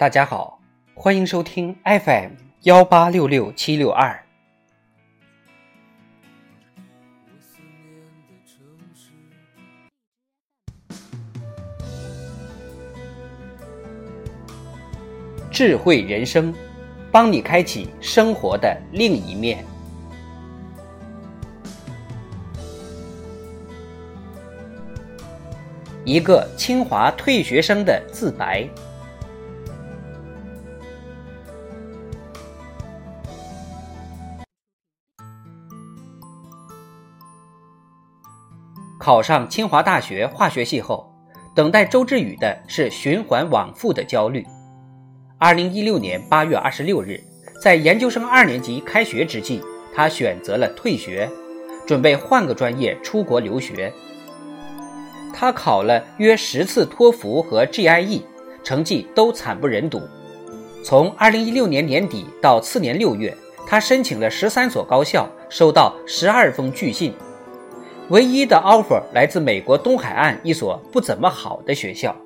大家好，欢迎收听 FM 幺八六六七六二。智慧人生，帮你开启生活的另一面。一个清华退学生的自白。考上清华大学化学系后，等待周志宇的是循环往复的焦虑。二零一六年八月二十六日，在研究生二年级开学之际，他选择了退学，准备换个专业出国留学。他考了约十次托福和 GIE，成绩都惨不忍睹。从二零一六年年底到次年六月，他申请了十三所高校，收到十二封拒信。唯一的 offer 来自美国东海岸一所不怎么好的学校。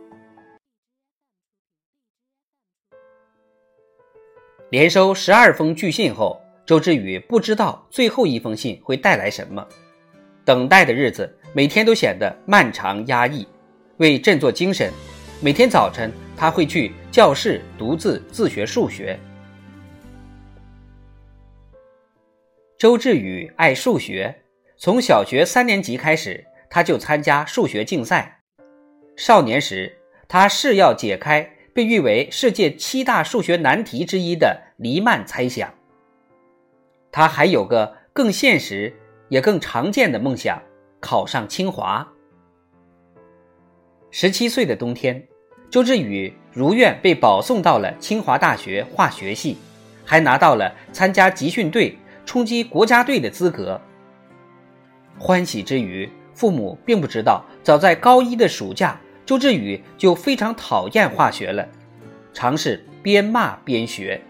连收十二封拒信后，周志宇不知道最后一封信会带来什么。等待的日子每天都显得漫长压抑。为振作精神，每天早晨他会去教室独自自学数学。周志宇爱数学。从小学三年级开始，他就参加数学竞赛。少年时，他誓要解开被誉为世界七大数学难题之一的黎曼猜想。他还有个更现实也更常见的梦想：考上清华。十七岁的冬天，周志宇如愿被保送到了清华大学化学系，还拿到了参加集训队、冲击国家队的资格。欢喜之余，父母并不知道，早在高一的暑假，周志宇就非常讨厌化学了，尝试边骂边学。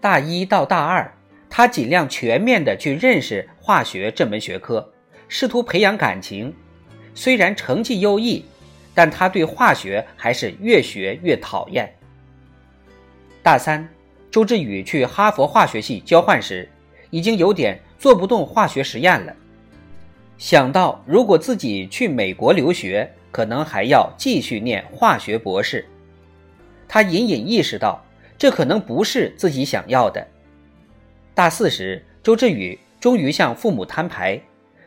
大一到大二，他尽量全面的去认识化学这门学科，试图培养感情。虽然成绩优异，但他对化学还是越学越讨厌。大三，周志宇去哈佛化学系交换时。已经有点做不动化学实验了。想到如果自己去美国留学，可能还要继续念化学博士，他隐隐意识到这可能不是自己想要的。大四时，周志宇终于向父母摊牌，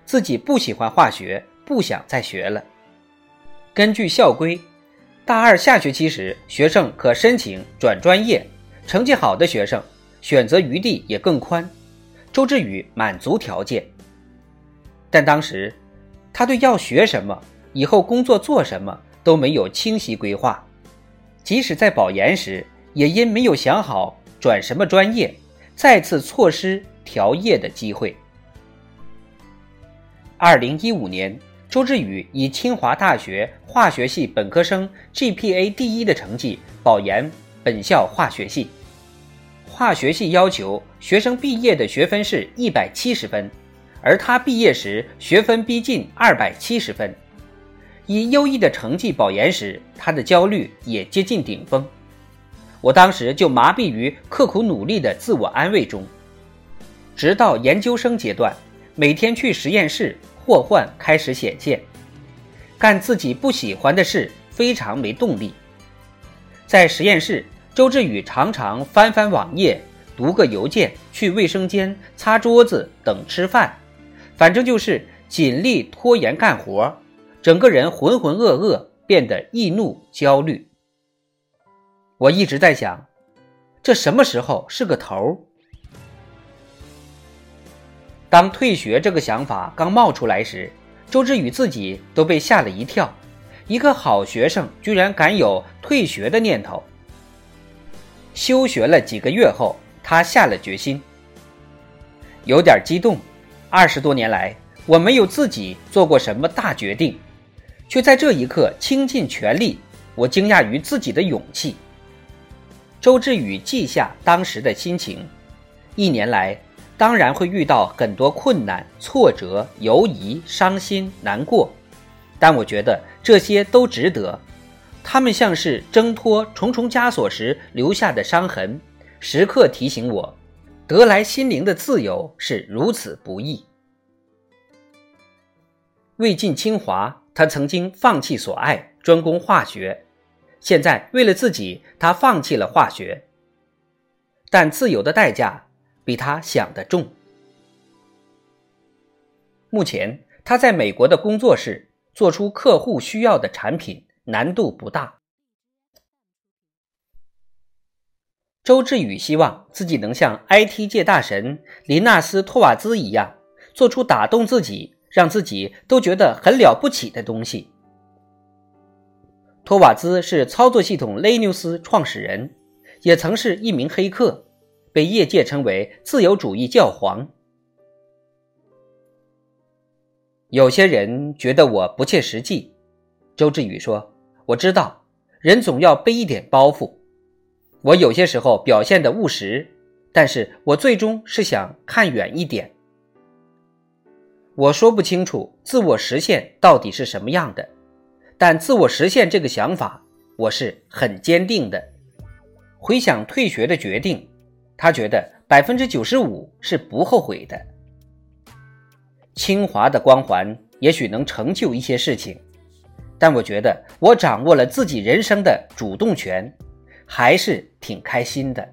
自己不喜欢化学，不想再学了。根据校规，大二下学期时，学生可申请转专业，成绩好的学生选择余地也更宽。周志宇满足条件，但当时他对要学什么、以后工作做什么都没有清晰规划，即使在保研时，也因没有想好转什么专业，再次错失调业的机会。二零一五年，周志宇以清华大学化学系本科生 GPA 第一的成绩保研本校化学系。化学系要求学生毕业的学分是一百七十分，而他毕业时学分逼近二百七十分。以优异的成绩保研时，他的焦虑也接近顶峰。我当时就麻痹于刻苦努力的自我安慰中，直到研究生阶段，每天去实验室，祸患开始显现。干自己不喜欢的事，非常没动力。在实验室。周志宇常常翻翻网页，读个邮件，去卫生间擦桌子，等吃饭，反正就是尽力拖延干活，整个人浑浑噩噩，变得易怒焦虑。我一直在想，这什么时候是个头？当退学这个想法刚冒出来时，周志宇自己都被吓了一跳，一个好学生居然敢有退学的念头。休学了几个月后，他下了决心，有点激动。二十多年来，我没有自己做过什么大决定，却在这一刻倾尽全力。我惊讶于自己的勇气。周志宇记下当时的心情：一年来，当然会遇到很多困难、挫折、犹疑、伤心、难过，但我觉得这些都值得。他们像是挣脱重重枷锁时留下的伤痕，时刻提醒我，得来心灵的自由是如此不易。魏晋清华，他曾经放弃所爱，专攻化学。现在为了自己，他放弃了化学，但自由的代价比他想的重。目前他在美国的工作室做出客户需要的产品，难度不大。周志宇希望自己能像 IT 界大神林纳斯托瓦兹一样，做出打动自己。让自己都觉得很了不起的东西。托瓦兹是操作系统 Linux 创始人，也曾是一名黑客，被业界称为自由主义教皇。有些人觉得我不切实际，周志宇说：“我知道，人总要背一点包袱。我有些时候表现的务实，但是我最终是想看远一点。”我说不清楚自我实现到底是什么样的，但自我实现这个想法，我是很坚定的。回想退学的决定，他觉得百分之九十五是不后悔的。清华的光环也许能成就一些事情，但我觉得我掌握了自己人生的主动权，还是挺开心的。